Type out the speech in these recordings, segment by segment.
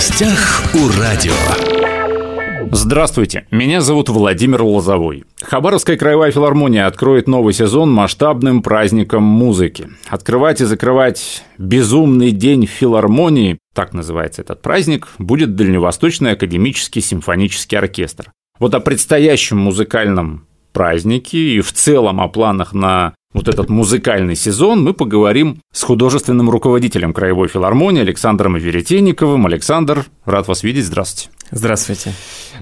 гостях у радио. Здравствуйте, меня зовут Владимир Лозовой. Хабаровская краевая филармония откроет новый сезон масштабным праздником музыки. Открывать и закрывать «Безумный день филармонии», так называется этот праздник, будет Дальневосточный академический симфонический оркестр. Вот о предстоящем музыкальном празднике и в целом о планах на вот этот музыкальный сезон мы поговорим с художественным руководителем Краевой филармонии Александром Веретенниковым. Александр, рад вас видеть, здравствуйте. Здравствуйте.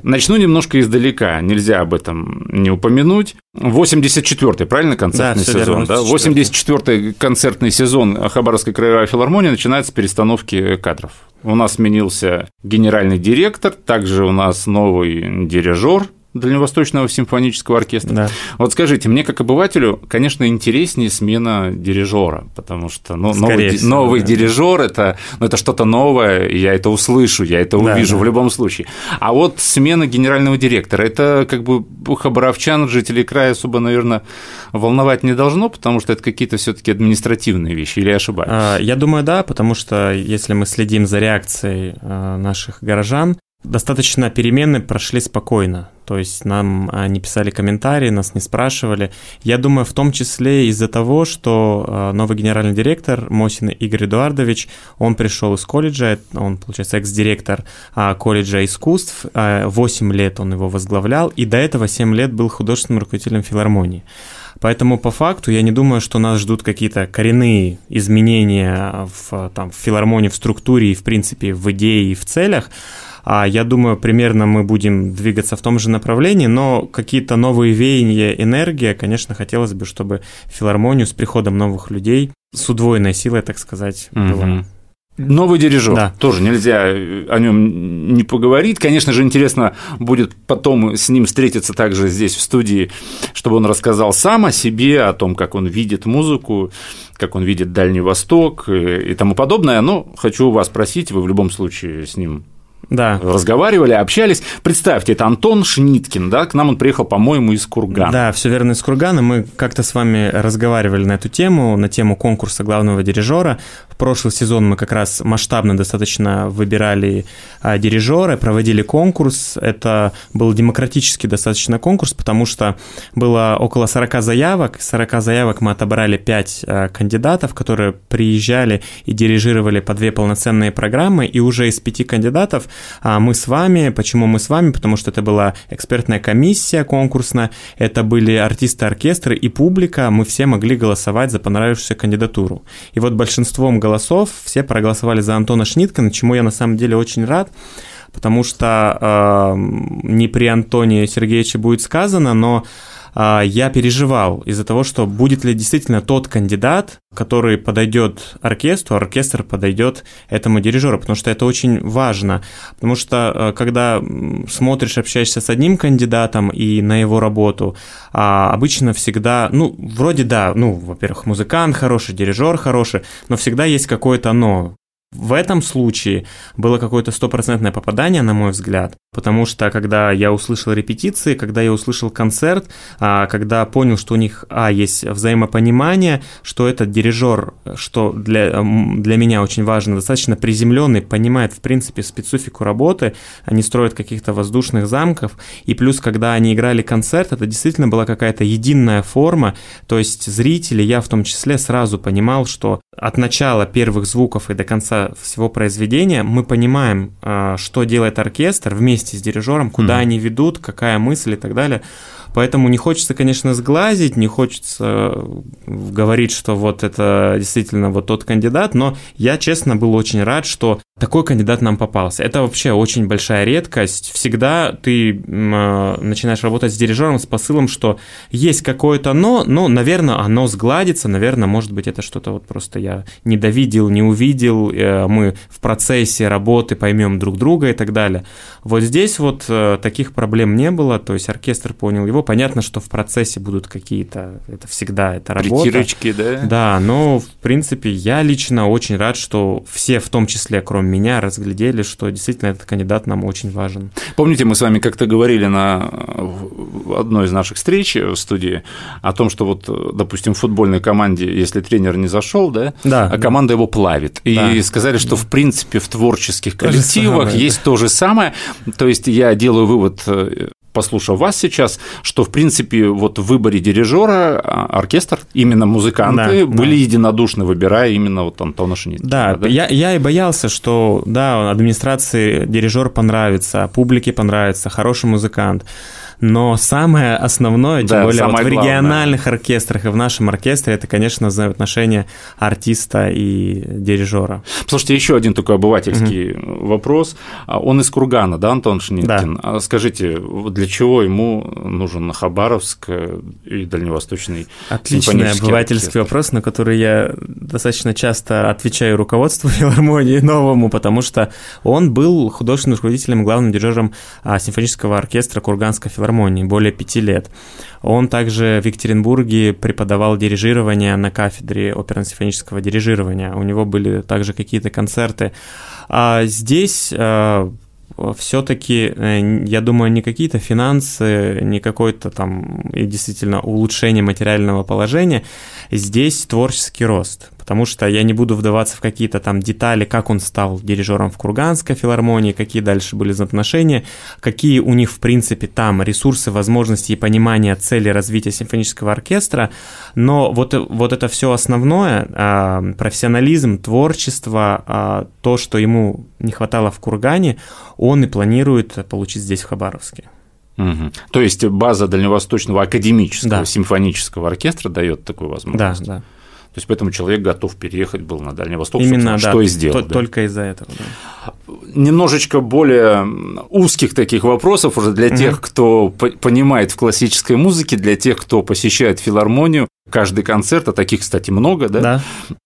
Начну немножко издалека, нельзя об этом не упомянуть. 84-й, правильно, концертный да, сезон? Да? 84-й концертный сезон Хабаровской краевой филармонии начинается с перестановки кадров. У нас сменился генеральный директор, также у нас новый дирижер, Дальневосточного симфонического оркестра. Да. Вот скажите, мне как обывателю, конечно, интереснее смена дирижера, потому что ну, новый, всего, новый да. дирижер это, ну, это что-то новое, я это услышу, я это увижу да, в любом случае. А вот смена генерального директора, это как бы хабаровчан, жителей края особо, наверное, волновать не должно, потому что это какие-то все-таки административные вещи, или я ошибаюсь? А, я думаю, да, потому что если мы следим за реакцией а, наших горожан, достаточно перемены прошли спокойно. То есть нам не писали комментарии, нас не спрашивали. Я думаю, в том числе из-за того, что а, новый генеральный директор Мосин Игорь Эдуардович, он пришел из колледжа, он, получается, экс-директор а, колледжа искусств, 8 лет он его возглавлял, и до этого 7 лет был художественным руководителем филармонии. Поэтому по факту я не думаю, что нас ждут какие-то коренные изменения в, там, в филармонии, в структуре и, в принципе, в идее и в целях. А я думаю, примерно мы будем двигаться в том же направлении, но какие-то новые веяния, энергия, конечно, хотелось бы, чтобы филармонию с приходом новых людей с удвоенной силой, так сказать, угу. была. Новый дирижер. Да. Тоже нельзя о нем не поговорить. Конечно же, интересно будет потом с ним встретиться также здесь, в студии, чтобы он рассказал сам о себе, о том, как он видит музыку, как он видит Дальний Восток и тому подобное. Но хочу вас спросить, вы в любом случае с ним да. разговаривали, общались. Представьте, это Антон Шниткин, да, к нам он приехал, по-моему, из Кургана. Да, все верно, из Кургана. Мы как-то с вами разговаривали на эту тему, на тему конкурса главного дирижера. В прошлый сезон мы как раз масштабно достаточно выбирали а, дирижера, проводили конкурс. Это был демократический достаточно конкурс, потому что было около 40 заявок. 40 заявок мы отобрали 5 а, кандидатов, которые приезжали и дирижировали по две полноценные программы, и уже из пяти кандидатов а мы с вами. Почему мы с вами? Потому что это была экспертная комиссия конкурсная, это были артисты оркестра и публика, мы все могли голосовать за понравившуюся кандидатуру. И вот большинством голосов все проголосовали за Антона Шниткина, чему я на самом деле очень рад потому что э, не при Антоне Сергеевиче будет сказано, но я переживал из-за того, что будет ли действительно тот кандидат, который подойдет оркестру, а оркестр подойдет этому дирижеру, потому что это очень важно. Потому что а, когда смотришь, общаешься с одним кандидатом и на его работу, обычно всегда, ну, вроде да, ну, во-первых, музыкант хороший, дирижер хороший, но всегда есть какое-то но. В этом случае было какое-то стопроцентное попадание, на мой взгляд, потому что когда я услышал репетиции, когда я услышал концерт, а, когда понял, что у них, а, есть взаимопонимание, что этот дирижер, что для, для меня очень важно, достаточно приземленный, понимает, в принципе, специфику работы, они строят каких-то воздушных замков, и плюс, когда они играли концерт, это действительно была какая-то единая форма, то есть зрители, я в том числе, сразу понимал, что от начала первых звуков и до конца всего произведения мы понимаем, а, что делает оркестр вместе с дирижером, куда mm-hmm. они ведут, какая мысль и так далее. Поэтому не хочется, конечно, сглазить, не хочется говорить, что вот это действительно вот тот кандидат, но я, честно, был очень рад, что такой кандидат нам попался. Это вообще очень большая редкость. Всегда ты э, начинаешь работать с дирижером с посылом, что есть какое-то но, но, наверное, оно сгладится, наверное, может быть, это что-то вот просто я не довидел, не увидел, э, мы в процессе работы поймем друг друга и так далее. Вот здесь вот э, таких проблем не было, то есть оркестр понял его всего. Понятно, что в процессе будут какие-то, это всегда, это работа. Притирочки, да? Да, но, в принципе, я лично очень рад, что все, в том числе, кроме меня, разглядели, что действительно этот кандидат нам очень важен. Помните, мы с вами как-то говорили на одной из наших встреч в студии о том, что вот, допустим, в футбольной команде, если тренер не зашел, да, да а команда его плавит. И да, сказали, что, в принципе, в творческих коллективах то есть то же самое. То есть я делаю вывод э, послушав вас сейчас, что, в принципе, вот в выборе дирижера а, оркестр, именно музыканты, да, были да. единодушны, выбирая именно вот Антона Шниткина. Да, да? Я, я и боялся, что, да, администрации дирижер понравится, публике понравится, хороший музыкант но самое основное, тем да, более вот в региональных главное. оркестрах и в нашем оркестре, это, конечно, взаимоотношения артиста и дирижера. Слушайте, еще один такой обывательский угу. вопрос. А он из Кургана, да, Антон Шниткин? Да. А скажите, для чего ему нужен Хабаровск и Дальневосточный Отличный обывательский оркестр? вопрос, на который я достаточно часто отвечаю руководству филармонии новому, потому что он был художественным руководителем, главным дирижером а, симфонического оркестра Курганской филармонии филармонии более пяти лет. Он также в Екатеринбурге преподавал дирижирование на кафедре оперно-симфонического дирижирования. У него были также какие-то концерты. А здесь э, все-таки, э, я думаю, не какие-то финансы, не какое-то там и действительно улучшение материального положения, здесь творческий рост потому что я не буду вдаваться в какие-то там детали, как он стал дирижером в Курганской филармонии, какие дальше были взаимоотношения, какие у них, в принципе, там ресурсы, возможности и понимание цели развития симфонического оркестра, но вот, вот это все основное, а, профессионализм, творчество, а, то, что ему не хватало в Кургане, он и планирует получить здесь, в Хабаровске. Угу. То есть база Дальневосточного академического да. симфонического оркестра дает такую возможность. Да, да. То есть поэтому человек готов переехать был на Дальний Восток, Именно, да, что и сделал. да? Только из-за этого. Да. Немножечко более узких таких вопросов уже для угу. тех, кто понимает в классической музыке, для тех, кто посещает филармонию каждый концерт, а таких, кстати, много, да? Да.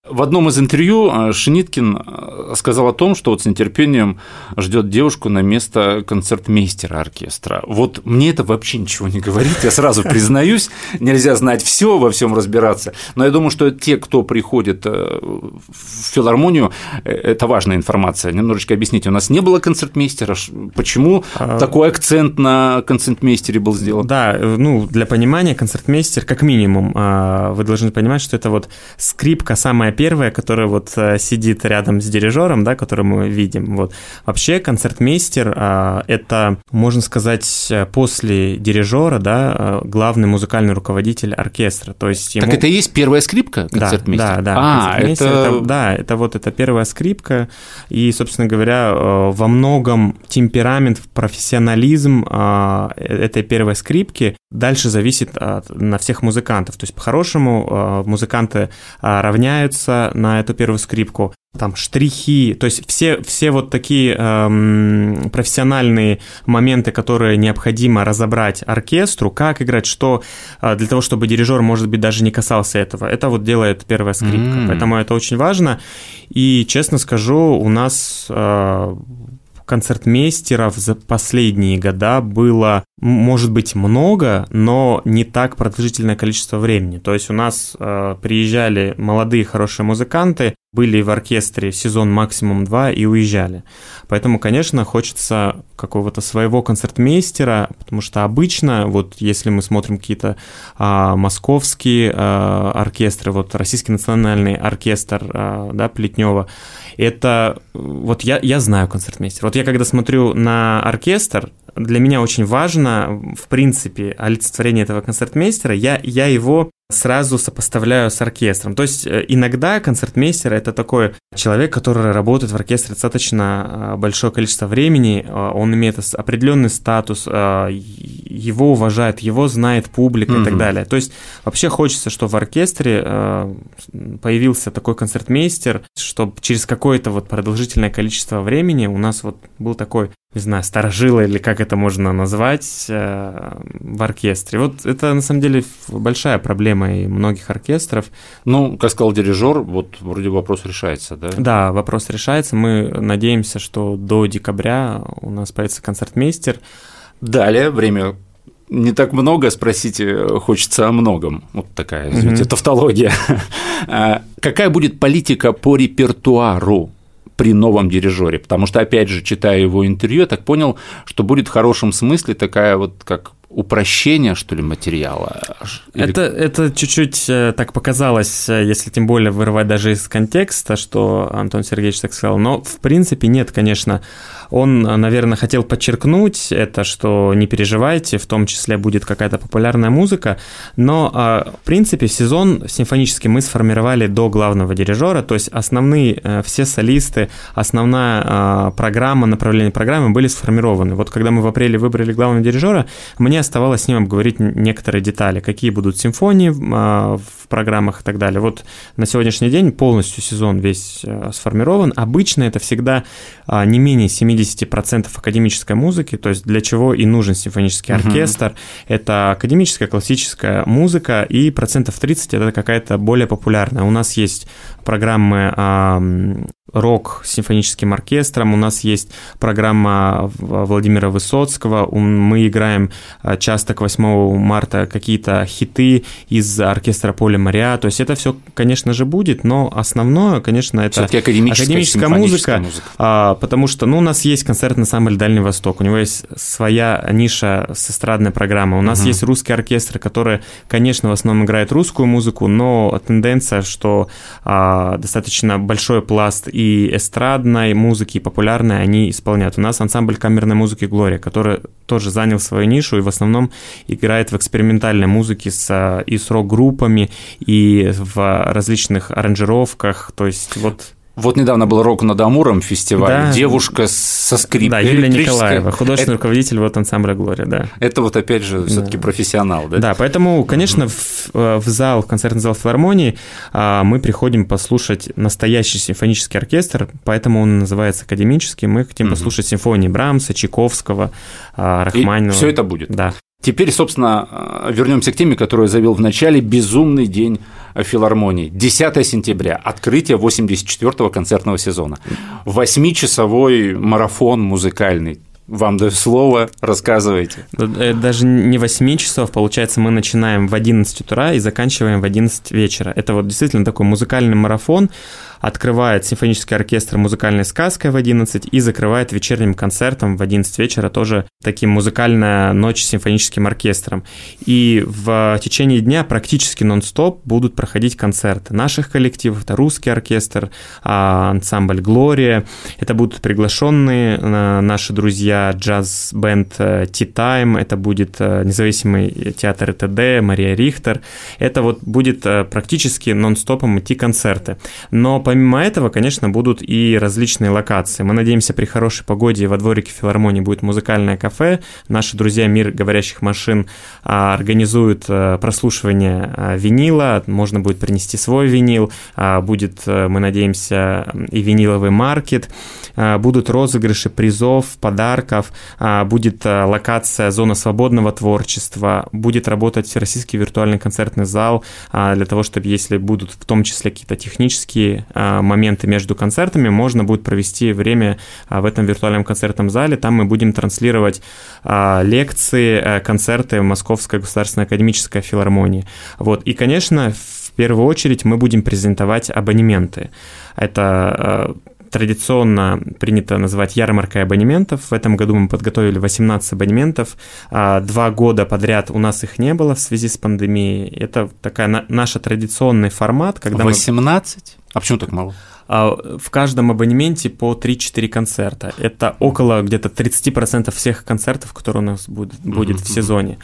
В одном из интервью э, Шениткин э, сказал о том, что вот с нетерпением ждет девушку на место концертмейстера оркестра. Вот мне это вообще ничего не говорит, я сразу признаюсь, нельзя знать все, во всем разбираться, но я думаю, что те, кто приходит э, в филармонию, это важная информация. Немножечко объясните, у нас не было концертмейстера, почему а... такой акцент на концертмейстере был сделан? Да, ну, для понимания, концертмейстер как минимум а, вы должны понимать, что это вот скрипка самая первая, которая вот э, сидит рядом с дирижером, да, которую мы видим. Вот. Вообще концертмейстер а, – это, можно сказать, э, после дирижера, да, э, главный музыкальный руководитель оркестра. То есть ему... Так это и есть первая скрипка концертмейстера? Да, да. да. А, это... это... Да, это вот это первая скрипка, и, собственно говоря, во многом темперамент, профессионализм этой первой скрипки дальше зависит от, на всех музыкантов. То есть, по-хорошему, э, музыканты э, равняются на эту первую скрипку. Там штрихи, то есть все, все вот такие эм, профессиональные моменты, которые необходимо разобрать оркестру, как играть, что э, для того, чтобы дирижер, может быть, даже не касался этого. Это вот делает первая скрипка. Mm-hmm. Поэтому это очень важно. И, честно скажу, у нас э, концертмейстеров за последние года было, может быть, много, но не так продолжительное количество времени. То есть у нас э, приезжали молодые хорошие музыканты, были в оркестре сезон максимум два и уезжали. Поэтому, конечно, хочется какого-то своего концертмейстера, потому что обычно, вот если мы смотрим какие-то а, московские а, оркестры, вот Российский национальный оркестр, а, да, Плетнева, это вот я, я знаю концертмейстер. Вот я когда смотрю на оркестр, для меня очень важно, в принципе, олицетворение этого концертмейстера, я, я его сразу сопоставляю с оркестром. То есть э, иногда концертмейстер – это такой человек, который работает в оркестре достаточно э, большое количество времени, э, он имеет определенный статус, его уважает, его знает публика mm-hmm. и так далее. То есть вообще хочется, чтобы в оркестре появился такой концертмейстер, чтобы через какое-то вот продолжительное количество времени у нас вот был такой не знаю, старожила или как это можно назвать э, в оркестре. Вот это на самом деле большая проблема и многих оркестров. Ну, как сказал дирижер, вот вроде вопрос решается, да? Да, вопрос решается. Мы надеемся, что до декабря у нас появится концертмейстер. Далее время не так много, спросите, хочется о многом. Вот такая, извините, mm-hmm. тавтология. А какая будет политика по репертуару при новом дирижере? Потому что, опять же, читая его интервью, я так понял, что будет в хорошем смысле такая вот как упрощение, что ли, материала? Или... Это, это чуть-чуть э, так показалось, э, если тем более вырывать даже из контекста, что Антон Сергеевич так сказал. Но, в принципе, нет, конечно. Он, наверное, хотел подчеркнуть это, что не переживайте, в том числе будет какая-то популярная музыка, но, а, в принципе, сезон симфонический мы сформировали до главного дирижера, то есть основные э, все солисты, основная а, программа, направление программы были сформированы. Вот когда мы в апреле выбрали главного дирижера, мне оставалось с ним обговорить некоторые детали, какие будут симфонии а, в программах и так далее. Вот на сегодняшний день полностью сезон весь э, сформирован. Обычно это всегда не менее 70 50% академической музыки, то есть для чего и нужен симфонический оркестр. Uh-huh. Это академическая классическая музыка, и процентов 30 это какая-то более популярная. У нас есть программы рок с симфоническим оркестром, у нас есть программа Владимира Высоцкого, мы играем а, часто к 8 марта какие-то хиты из оркестра Поля Мариа, то есть это все, конечно же, будет, но основное, конечно, это академическая, академическая музыка, музыка. А, потому что, ну, у нас есть концертный ансамбль Дальний Восток, у него есть своя ниша с эстрадной программой, у нас угу. есть русский оркестр, который, конечно, в основном играет русскую музыку, но тенденция, что а, достаточно большой пласт и и эстрадной музыки, и популярной они исполняют. У нас ансамбль камерной музыки «Глория», который тоже занял свою нишу и в основном играет в экспериментальной музыке с, и с рок-группами, и в различных аранжировках, то есть вот... Вот недавно был «Рок над Амуром» фестиваль, да. девушка со скрипкой. Да, Юлия Николаева, художественный это... руководитель вот ансамбля «Глория», да. Это вот опять же все таки да. профессионал, да? Да, поэтому, конечно, в, в зал, в концертный зал филармонии а, мы приходим послушать настоящий симфонический оркестр, поэтому он называется академический. Мы хотим угу. послушать симфонии Брамса, Чайковского, а, Рахманинова. Все это будет? Да. Теперь, собственно, вернемся к теме, которую я завел в начале. Безумный день филармонии. 10 сентября. Открытие 84-го концертного сезона. Восьмичасовой марафон музыкальный. Вам даю слово, рассказывайте. Э, даже не 8 часов, получается, мы начинаем в 11 утра и заканчиваем в 11 вечера. Это вот действительно такой музыкальный марафон, открывает симфонический оркестр музыкальной сказкой в 11 и закрывает вечерним концертом в 11 вечера тоже таким музыкальная ночь с симфоническим оркестром. И в течение дня практически нон-стоп будут проходить концерты наших коллективов. Это русский оркестр, а, ансамбль «Глория». Это будут приглашенные э, наши друзья джаз-бенд э, Tea Time. Это будет э, независимый театр ТД, Мария Рихтер. Это вот будет практически нон-стопом идти концерты. Но по Помимо этого, конечно, будут и различные локации. Мы надеемся, при хорошей погоде во дворике филармонии будет музыкальное кафе. Наши друзья «Мир говорящих машин» а, организуют а, прослушивание а, винила. Можно будет принести свой винил. Будет, мы надеемся, и виниловый маркет. Будут розыгрыши призов, подарков. Будет локация «Зона свободного творчества». Будет работать Всероссийский виртуальный концертный зал для того, чтобы, если будут в том числе какие-то технические моменты между концертами, можно будет провести время а, в этом виртуальном концертном зале. Там мы будем транслировать а, лекции, э, концерты Московской государственной академической филармонии. Вот. И, конечно, в первую очередь мы будем презентовать абонементы. Это традиционно принято называть ярмаркой абонементов. В этом году мы подготовили 18 абонементов. Два года подряд у нас их не было в связи с пандемией. Это такая наша традиционный формат, когда 18? Мы... А почему так мало? А, в каждом абонементе по 3-4 концерта. Это около где-то 30% всех концертов, которые у нас будет, будет mm-hmm. в сезоне.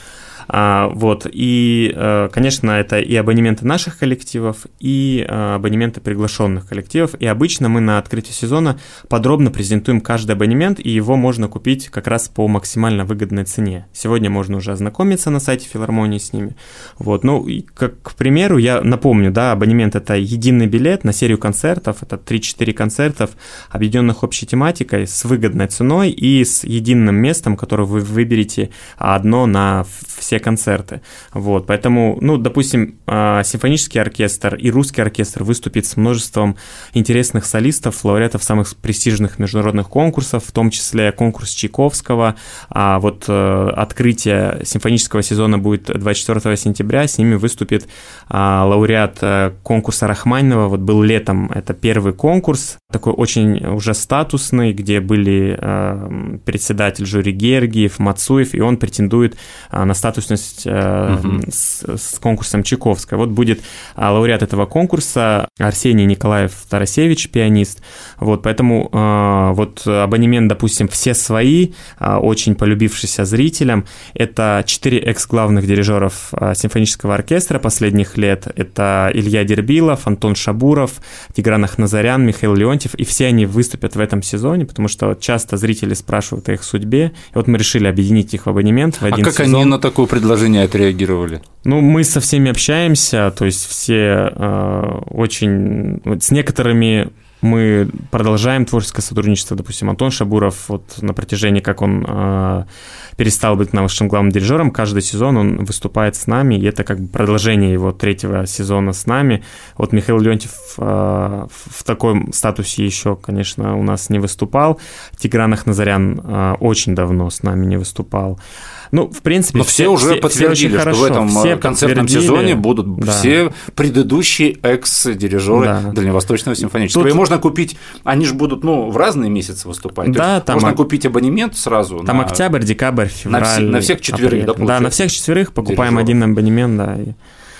А, вот, и, э, конечно, это и абонементы наших коллективов, и э, абонементы приглашенных коллективов, и обычно мы на открытии сезона подробно презентуем каждый абонемент, и его можно купить как раз по максимально выгодной цене. Сегодня можно уже ознакомиться на сайте филармонии с ними. Вот, ну, как к примеру, я напомню, да, абонемент – это единый билет на серию концертов, это 3-4 концертов, объединенных общей тематикой, с выгодной ценой и с единым местом, которое вы выберете одно на все все концерты. Вот, поэтому, ну, допустим, а, симфонический оркестр и русский оркестр выступит с множеством интересных солистов, лауреатов самых престижных международных конкурсов, в том числе конкурс Чайковского. А вот э, открытие симфонического сезона будет 24 сентября, с ними выступит а, лауреат э, конкурса Рахманинова, вот был летом, это первый конкурс, такой очень уже статусный, где были э, председатель жюри Гергиев, Мацуев, и он претендует на статусность угу. с, с конкурсом Чайковского. Вот будет лауреат этого конкурса Арсений Николаев Тарасевич, пианист. Вот, поэтому вот абонемент, допустим, все свои, очень полюбившийся зрителям, это четыре экс-главных дирижеров симфонического оркестра последних лет. Это Илья Дербилов, Антон Шабуров, Тигран Ахназарян, Михаил Леонтьев, и все они выступят в этом сезоне, потому что часто зрители спрашивают о их судьбе, и вот мы решили объединить их в абонемент в а один А как сезон. они на такое предложение отреагировали? Ну, мы со всеми общаемся, то есть все э, очень... Вот с некоторыми мы продолжаем творческое сотрудничество. Допустим, Антон Шабуров вот на протяжении, как он э, перестал быть нашим главным дирижером, каждый сезон он выступает с нами, и это как бы продолжение его третьего сезона с нами. Вот Михаил Леонтьев э, в таком статусе еще, конечно, у нас не выступал. Тигран Ахназарян э, очень давно с нами не выступал. Ну, в принципе, Но все, все уже подтвердили, все что в этом все концертном сезоне будут да. все предыдущие экс-дирижеры да. Дальневосточного симфонического. Тут... И можно купить, они же будут, ну, в разные месяцы выступать. Да, там можно купить абонемент сразу. Там на... октябрь, декабрь, февраль. На, все, на всех четверых, апрель. да, Да, на всех четверых покупаем дирижеров. один абонемент, да. И...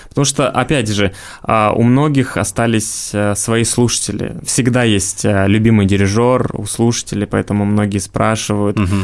Потому что, опять же, а, у многих остались э, свои слушатели. Всегда есть э, любимый дирижер у слушателей, поэтому многие спрашивают угу.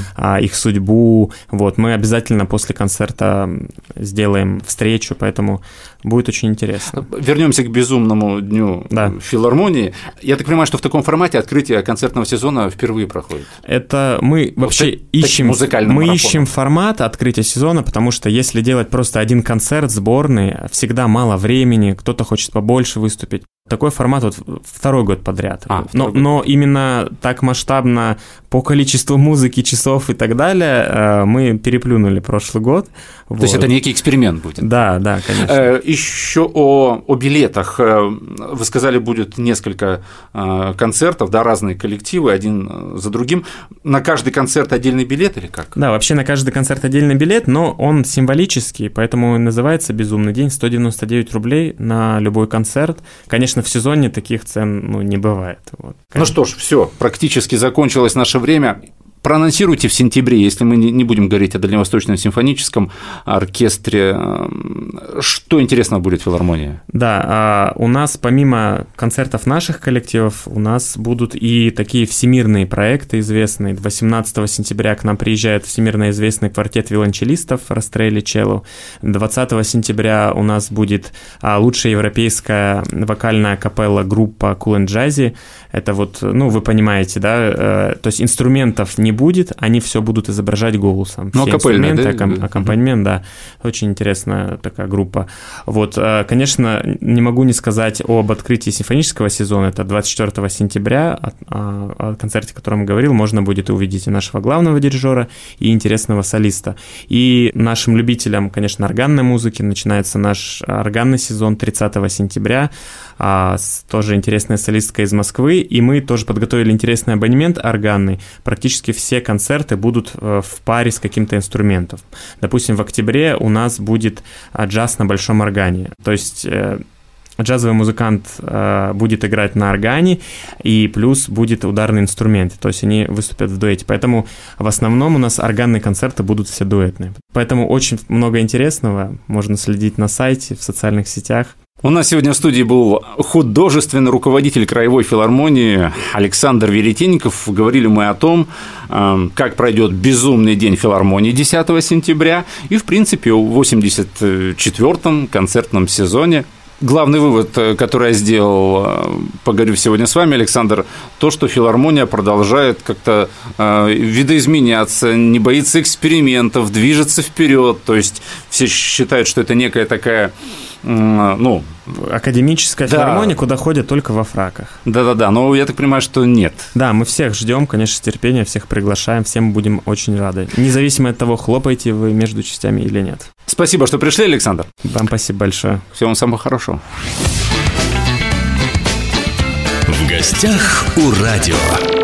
их судьбу. Вот, мы обязательно после концерта сделаем встречу, поэтому будет очень интересно. Вернемся к безумному дню да. филармонии. Я так понимаю, что в таком формате открытие концертного сезона впервые проходит. Это мы вообще вот ищем, мы марафоном. ищем формат открытия сезона, потому что если делать просто один концерт сборный, всегда мало времени, кто-то хочет побольше выступить. Такой формат вот второй год подряд. А, но, год. но именно так масштабно по количеству музыки, часов и так далее э, мы переплюнули прошлый год. То вот. есть это некий эксперимент будет? Да, да, конечно. Э, еще о, о билетах. Э, вы сказали, будет несколько концертов, да, разные коллективы, один за другим. На каждый концерт отдельный билет или как? Да, вообще на каждый концерт отдельный билет, но он символический, поэтому называется «Безумный день». 199 рублей на любой концерт. Конечно, Конечно, в сезоне таких цен ну, не бывает. Вот, ну что ж, все, практически закончилось наше время проанонсируйте в сентябре, если мы не будем говорить о Дальневосточном симфоническом оркестре, что интересного будет в филармонии? Да, а у нас помимо концертов наших коллективов, у нас будут и такие всемирные проекты известные. 18 сентября к нам приезжает всемирно известный квартет виолончелистов Растрелли Челло. 20 сентября у нас будет а, лучшая европейская вокальная капелла группа Cool and. Это вот, ну, вы понимаете, да, э, то есть инструментов не будет, они все будут изображать голосом. Ну, инструменты, да? акком, аккомпанемент, да. Очень интересная такая группа. Вот, э, конечно, не могу не сказать об открытии симфонического сезона. Это 24 сентября, о, о концерте, о котором я говорил, можно будет увидеть и нашего главного дирижера, и интересного солиста. И нашим любителям, конечно, органной музыки начинается наш органный сезон 30 сентября. А, тоже интересная солистка из Москвы, и мы тоже подготовили интересный абонемент органный. Практически все концерты будут э, в паре с каким-то инструментом. Допустим, в октябре у нас будет а, джаз на большом органе. То есть э, джазовый музыкант э, будет играть на органе, и плюс будет ударный инструмент, то есть они выступят в дуэте. Поэтому в основном у нас органные концерты будут все дуэтные. Поэтому очень много интересного, можно следить на сайте, в социальных сетях. У нас сегодня в студии был художественный руководитель Краевой филармонии Александр Веретенников. Говорили мы о том, эм, как пройдет безумный день филармонии 10 сентября и, в принципе, о 84-м концертном сезоне главный вывод, э, который я сделал, э, поговорю сегодня с вами, Александр, то, что филармония продолжает как-то э, видоизменяться, не боится экспериментов, движется вперед. То есть все считают, что это некая такая ну, Академическая да. филармония, куда ходят только во фраках. Да-да-да, но я так понимаю, что нет. Да, мы всех ждем, конечно, с терпением, всех приглашаем, всем будем очень рады. Независимо от того, хлопаете вы между частями или нет. Спасибо, что пришли, Александр. Вам спасибо большое. Всего вам самого хорошего. В гостях у радио.